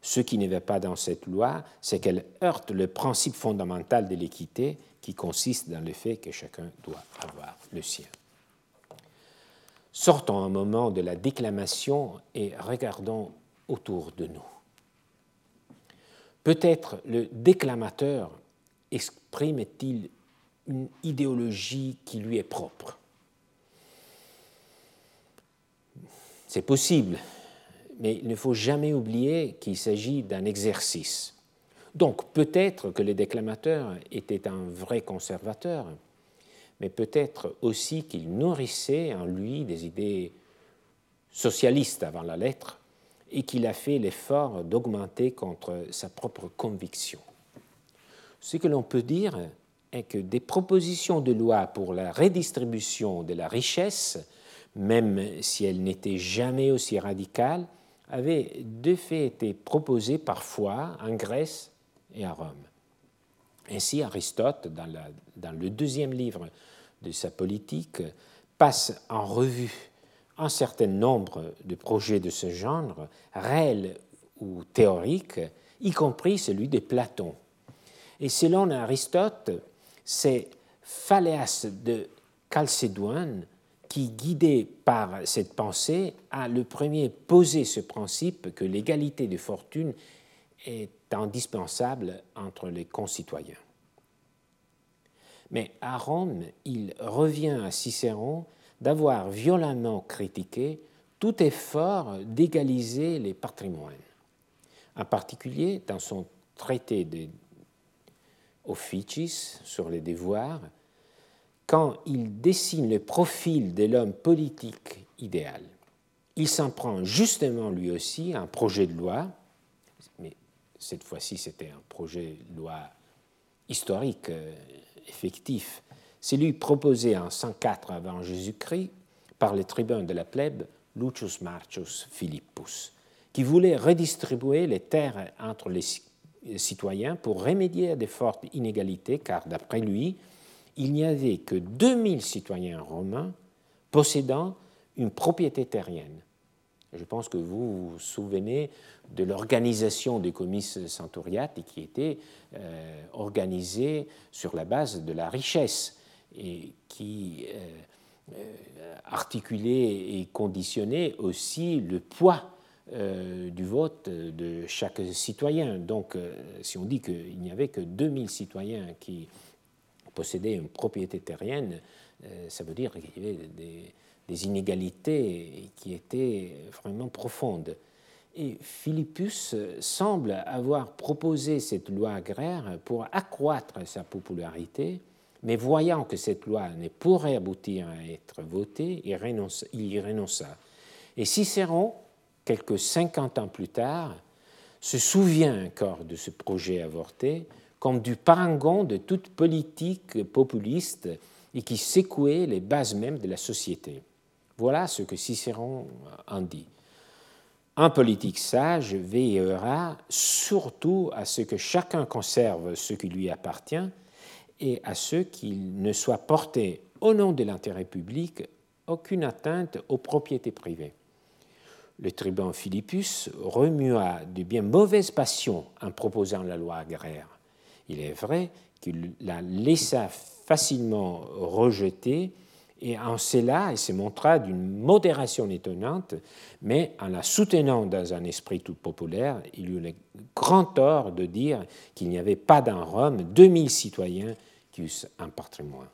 Ce qui ne va pas dans cette loi, c'est qu'elle heurte le principe fondamental de l'équité qui consiste dans le fait que chacun doit avoir le sien. Sortons un moment de la déclamation et regardons autour de nous. Peut-être le déclamateur exprime-t-il une idéologie qui lui est propre. C'est possible, mais il ne faut jamais oublier qu'il s'agit d'un exercice. Donc peut-être que le déclamateur était un vrai conservateur, mais peut-être aussi qu'il nourrissait en lui des idées socialistes avant la lettre et qu'il a fait l'effort d'augmenter contre sa propre conviction. Ce que l'on peut dire est que des propositions de loi pour la redistribution de la richesse, même si elles n'étaient jamais aussi radicales, avaient de fait été proposées parfois en Grèce et à Rome. Ainsi, Aristote, dans, le deuxième livre de sa politique, passe en revue un certain nombre de projets de ce genre, réels ou théoriques, y compris celui de Platon. Et selon Aristote, c'est Phaléas de Chalcédoine qui, guidé par cette pensée, a le premier posé ce principe que l'égalité de fortune est indispensable entre les concitoyens. Mais à Rome, il revient à Cicéron d'avoir violemment critiqué tout effort d'égaliser les patrimoines. En particulier, dans son traité de Officis sur les devoirs, quand il dessine le profil de l'homme politique idéal. Il s'en prend justement lui aussi un projet de loi, cette fois-ci c'était un projet de loi historique, euh, effectif, celui proposé en 104 avant Jésus-Christ par les tribuns de la plèbe Lucius Marcius Philippus, qui voulait redistribuer les terres entre les citoyens pour remédier à des fortes inégalités, car d'après lui, il n'y avait que 2000 citoyens romains possédant une propriété terrienne. Je pense que vous vous souvenez de l'organisation des comices centuriates qui était euh, organisée sur la base de la richesse et qui euh, euh, articulait et conditionnait aussi le poids du vote de chaque citoyen. Donc, si on dit qu'il n'y avait que 2000 citoyens qui possédaient une propriété terrienne, ça veut dire qu'il y avait des, des inégalités qui étaient vraiment profondes. Et Philippus semble avoir proposé cette loi agraire pour accroître sa popularité, mais voyant que cette loi ne pourrait aboutir à être votée, il, y renonça. Et Cicéron, quelques cinquante ans plus tard, se souvient encore de ce projet avorté comme du parangon de toute politique populiste et qui secouait les bases mêmes de la société. Voilà ce que Cicéron en dit. Un politique sage veillera surtout à ce que chacun conserve ce qui lui appartient et à ce qu'il ne soit porté au nom de l'intérêt public aucune atteinte aux propriétés privées. Le tribun Philippus remua de bien mauvaises passions en proposant la loi agraire. Il est vrai qu'il la laissa facilement rejeter et en cela, il se montra d'une modération étonnante, mais en la soutenant dans un esprit tout populaire, il eut le grand tort de dire qu'il n'y avait pas dans Rome 2000 citoyens qui eussent un patrimoine.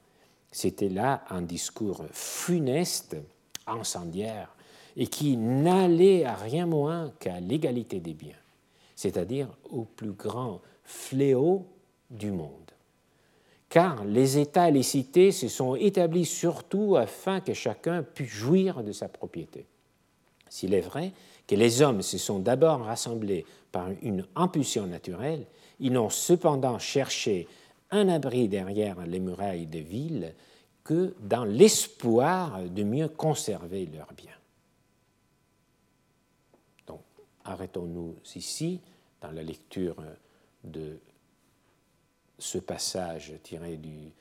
C'était là un discours funeste, incendiaire, et qui n'allait à rien moins qu'à l'égalité des biens, c'est-à-dire au plus grand fléau du monde car les États et les cités se sont établis surtout afin que chacun puisse jouir de sa propriété. S'il est vrai que les hommes se sont d'abord rassemblés par une impulsion naturelle, ils n'ont cependant cherché un abri derrière les murailles des villes que dans l'espoir de mieux conserver leurs biens. Donc, arrêtons-nous ici dans la lecture de ce passage tiré du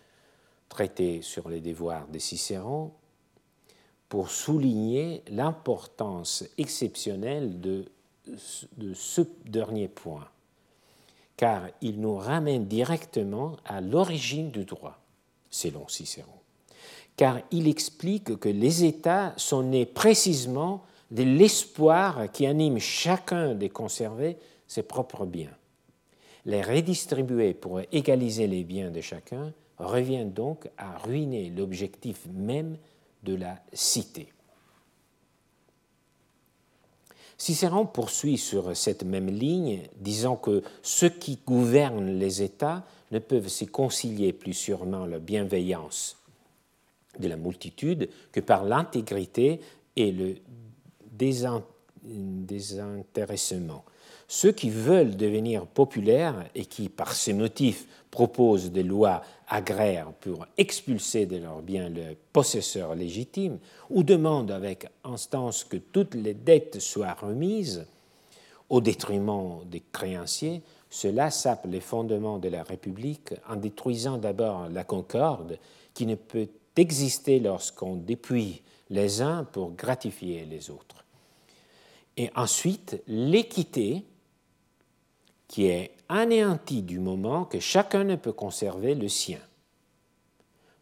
traité sur les devoirs de Cicéron pour souligner l'importance exceptionnelle de, ce dernier point, car il nous ramène directement à l'origine du droit, selon Cicéron, car il explique que les États sont nés précisément de l'espoir qui anime chacun de conserver ses propres biens les redistribuer pour égaliser les biens de chacun revient donc à ruiner l'objectif même de la cité. Cicéron poursuit sur cette même ligne, disant que ceux qui gouvernent les États ne peuvent se concilier plus sûrement la bienveillance de la multitude que par l'intégrité et le désintéressement. Ceux qui veulent devenir populaires et qui, par ces motifs, proposent des lois agraires pour expulser de leurs biens le possesseur légitime ou demandent avec instance que toutes les dettes soient remises au détriment des créanciers, cela sape les fondements de la République en détruisant d'abord la concorde qui ne peut exister lorsqu'on dépouille les uns pour gratifier les autres. Et ensuite, l'équité qui est anéanti du moment que chacun ne peut conserver le sien.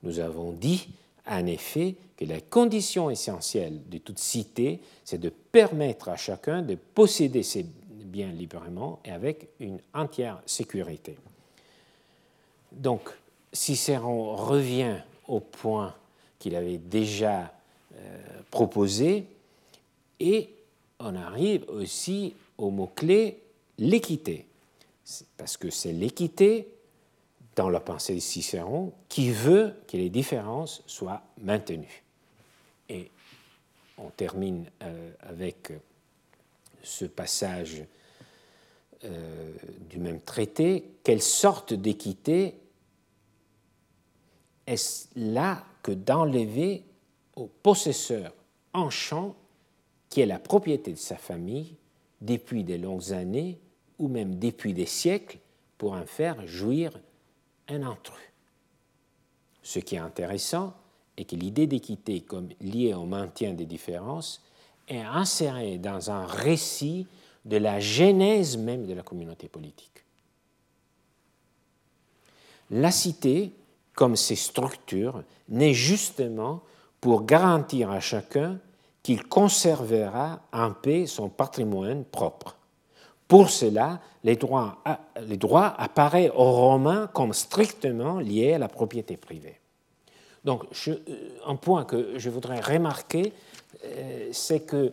Nous avons dit, en effet, que la condition essentielle de toute cité, c'est de permettre à chacun de posséder ses biens librement et avec une entière sécurité. Donc, Cicéron revient au point qu'il avait déjà euh, proposé et on arrive aussi au mot-clé l'équité parce que c'est l'équité dans la pensée de Cicéron qui veut que les différences soient maintenues. Et on termine euh, avec ce passage euh, du même traité. Quelle sorte d'équité est-ce là que d'enlever au possesseur en champ qui est la propriété de sa famille depuis de longues années ou même depuis des siècles pour en faire jouir un intrus. Ce qui est intéressant et que l'idée d'équité comme liée au maintien des différences est insérée dans un récit de la genèse même de la communauté politique. La cité, comme ses structures, naît justement pour garantir à chacun qu'il conservera en paix son patrimoine propre. Pour cela, les droits, les apparaissent aux Romains comme strictement liés à la propriété privée. Donc, euh, un point que je voudrais remarquer, euh, c'est que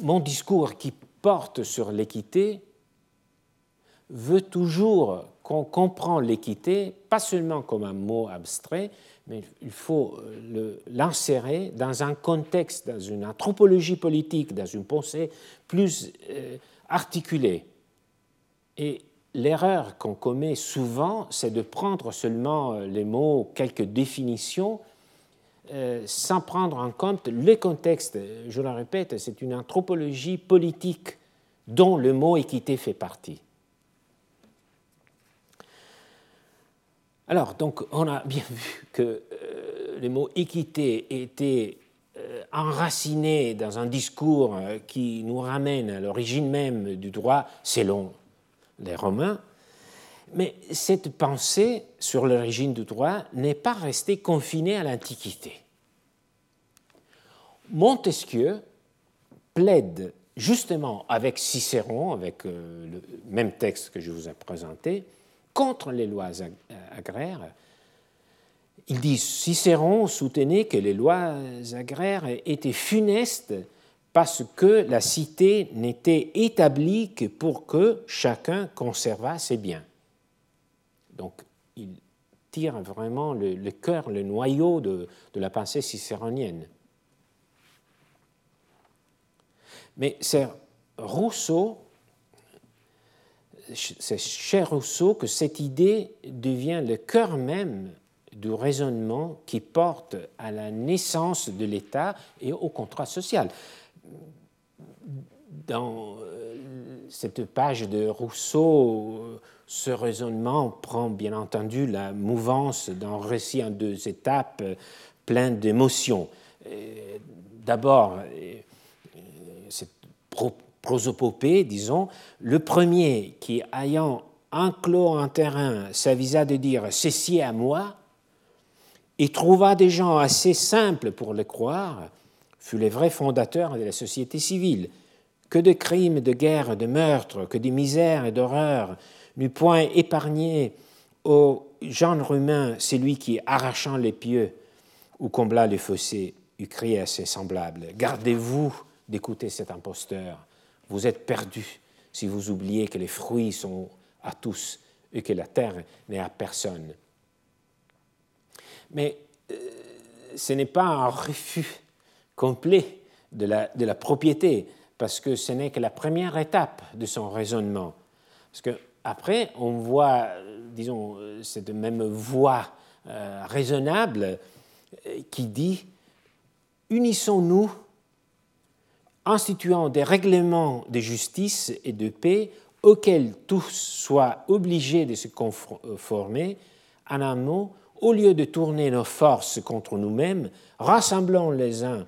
mon discours qui porte sur l'équité veut toujours qu'on comprend l'équité, pas seulement comme un mot abstrait, mais il faut euh, l'insérer dans un contexte, dans une anthropologie politique, dans une pensée plus articulée. Et l'erreur qu'on commet souvent, c'est de prendre seulement euh, les mots, quelques définitions, sans prendre en compte le contexte. Je le répète, c'est une anthropologie politique dont le mot équité fait partie. Alors, donc, on a bien [LAUGHS] vu que euh, le mot équité était euh, enraciné dans un discours euh, qui nous ramène à l'origine même du droit selon les Romains, mais cette pensée sur l'origine du droit n'est pas restée confinée à l'Antiquité. Montesquieu plaide justement avec Cicéron, avec le même texte que je vous ai présenté, contre les lois agraires. Il dit Cicéron soutenait que les lois agraires étaient funestes parce que la cité n'était établie que pour que chacun conservât ses biens. Donc il tire vraiment le, cœur, le noyau de, de la pensée cicéronienne. Mais c'est Rousseau c'est chez Rousseau que cette idée devient le cœur même du raisonnement qui porte à la naissance de l'État et au contrat social. Dans euh, cette page de Rousseau, ce raisonnement prend bien entendu la mouvance d'un récit en deux étapes plein d'émotions. D'abord, euh, cette prosopopée, disons, le premier qui, ayant enclos un terrain, s'avisa de dire Ceci à moi, et trouva des gens assez simples pour le croire, fut le vrai fondateur de la société civile. Que de crimes, de guerres, de meurtres, que de misères et d'horreurs n'eût point épargné au genre humain celui qui, arrachant les pieux ou combla les fossés, eût crié à ses semblables Gardez-vous d'écouter cet imposteur vous êtes perdu si vous oubliez que les fruits sont à tous et que la terre n'est à personne. Mais euh, ce n'est pas un refus complet de la, propriété, parce que ce n'est que la première étape de son raisonnement. Parce qu'après, on voit, disons, cette même voie euh, raisonnable euh, qui dit unissons-nous instituant des règlements de justice et de paix auxquels tous soient obligés de se conformer, en un mot, au lieu de tourner nos forces contre nous-mêmes, rassemblons les uns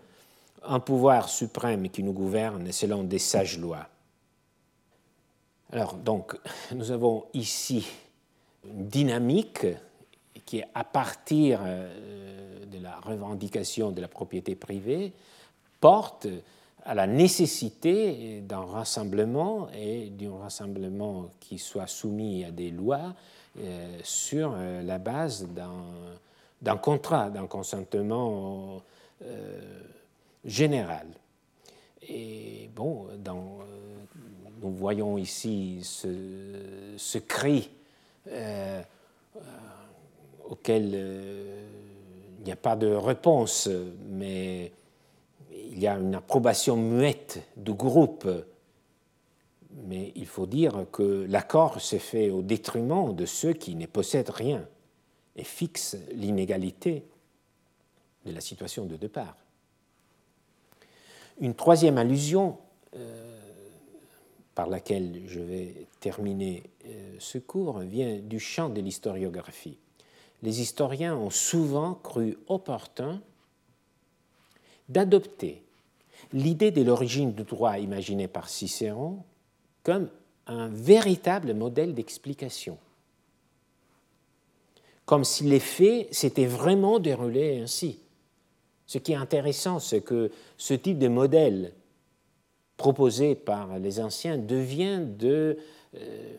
un pouvoir suprême qui nous gouverne selon des sages lois. Alors, donc, [LAUGHS] nous avons ici une dynamique qui à partir euh, de la revendication de la propriété privée, porte à la nécessité d'un rassemblement et d'un rassemblement qui soit soumis à des lois sur euh, la base d'un contrat, d'un consentement euh, général. Et bon, nous voyons ici ce cri auquel il n'y a pas de réponse, mais il y a une approbation muette du groupe, mais il faut dire que l'accord s'est fait au détriment de ceux qui ne possèdent rien et fixe l'inégalité de la situation de départ. Une troisième allusion euh, par laquelle je vais terminer euh, ce cours vient du champ de l'historiographie. Les historiens ont souvent cru opportun d'adopter l'idée de l'origine du droit imaginée par Cicéron comme un véritable modèle d'explication. Comme si les faits s'étaient vraiment déroulés ainsi. Ce qui est intéressant, c'est que ce type de modèle proposé par les anciens devient de, euh,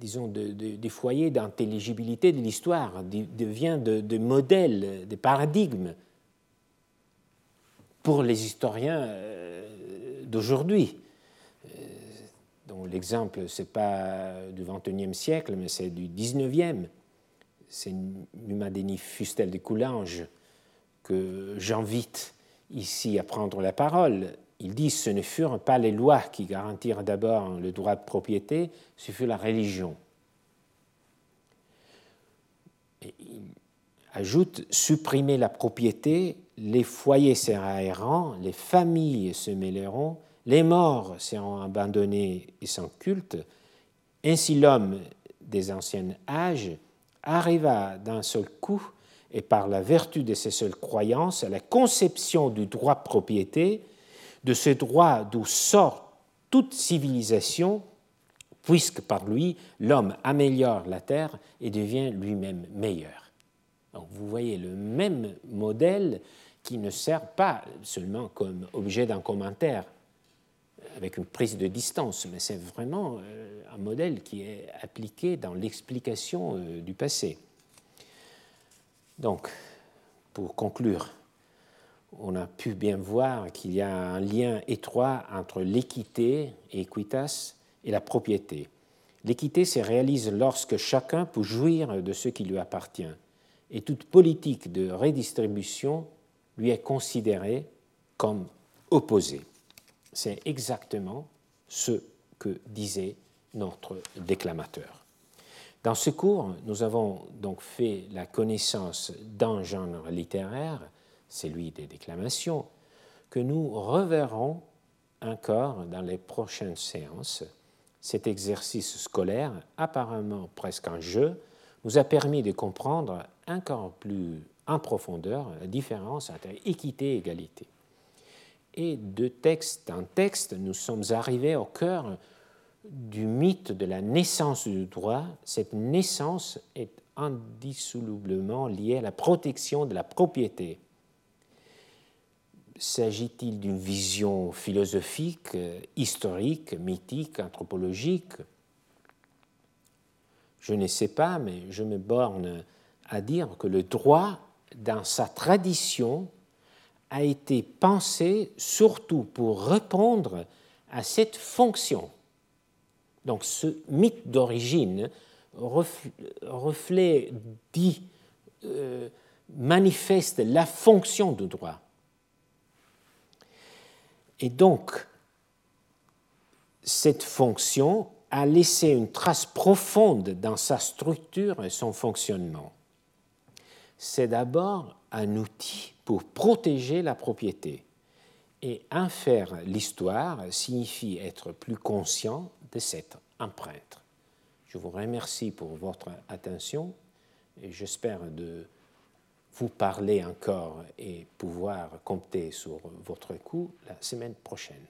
des foyers d'intelligibilité de l'histoire, devient de, de modèles, des paradigmes pour les historiens euh, d'aujourd'hui. L'exemple, ce n'est pas du XXIe siècle, mais c'est du XIXe. C'est Numadeni Fustel de Coulanges que j'invite ici à prendre la parole. Il dit ce ne furent pas les lois qui garantirent d'abord le droit de propriété, ce fut la religion. Il ajoute supprimer la propriété, les foyers seront les familles se mêleront, les morts seront abandonnés et sans culte. Ainsi l'homme des anciens âges arriva d'un seul coup et par la vertu de ses seules croyances à la conception du droit propriété, de ce droit d'où sort toute civilisation, puisque par lui l'homme améliore la terre et devient lui-même meilleur. Donc vous voyez le même modèle qui ne sert pas seulement comme objet d'un commentaire avec une prise de distance, mais c'est vraiment euh, un modèle qui est appliqué dans l'explication euh, du passé. Donc, pour conclure, on a pu bien voir qu'il y a un lien étroit entre l'équité, et la propriété. L'équité se réalise lorsque chacun peut jouir de ce qui lui appartient, et toute politique de redistribution lui est considérée comme opposée. C'est exactement ce que disait notre déclamateur. Dans ce cours, nous avons donc fait la connaissance d'un genre littéraire, celui des déclamations, que nous reverrons encore dans les prochaines séances. Cet exercice scolaire, apparemment presque un jeu, nous a permis de comprendre encore plus en profondeur la différence entre équité et égalité. Et de texte en texte, nous sommes arrivés au cœur du mythe de la naissance du droit, cette naissance est indissolublement liée à la protection de la propriété. S'agit-il d'une vision philosophique, historique, mythique, anthropologique? Je ne sais pas, mais je me borne à dire que le droit, dans sa tradition, a été pensé surtout pour répondre à cette fonction donc ce mythe d'origine reflet, dit, euh, manifeste la fonction du droit. Et donc, cette fonction a laissé une trace profonde dans sa structure et son fonctionnement. C'est d'abord un outil pour protéger la propriété. Et en faire l'histoire signifie être plus conscient de cette empreinte. Je vous remercie pour votre attention et j'espère de vous parler encore et pouvoir compter sur votre coup la semaine prochaine.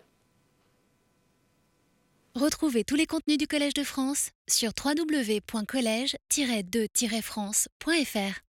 Retrouvez tous les contenus du Collège de France sur www.colège-2-france.fr.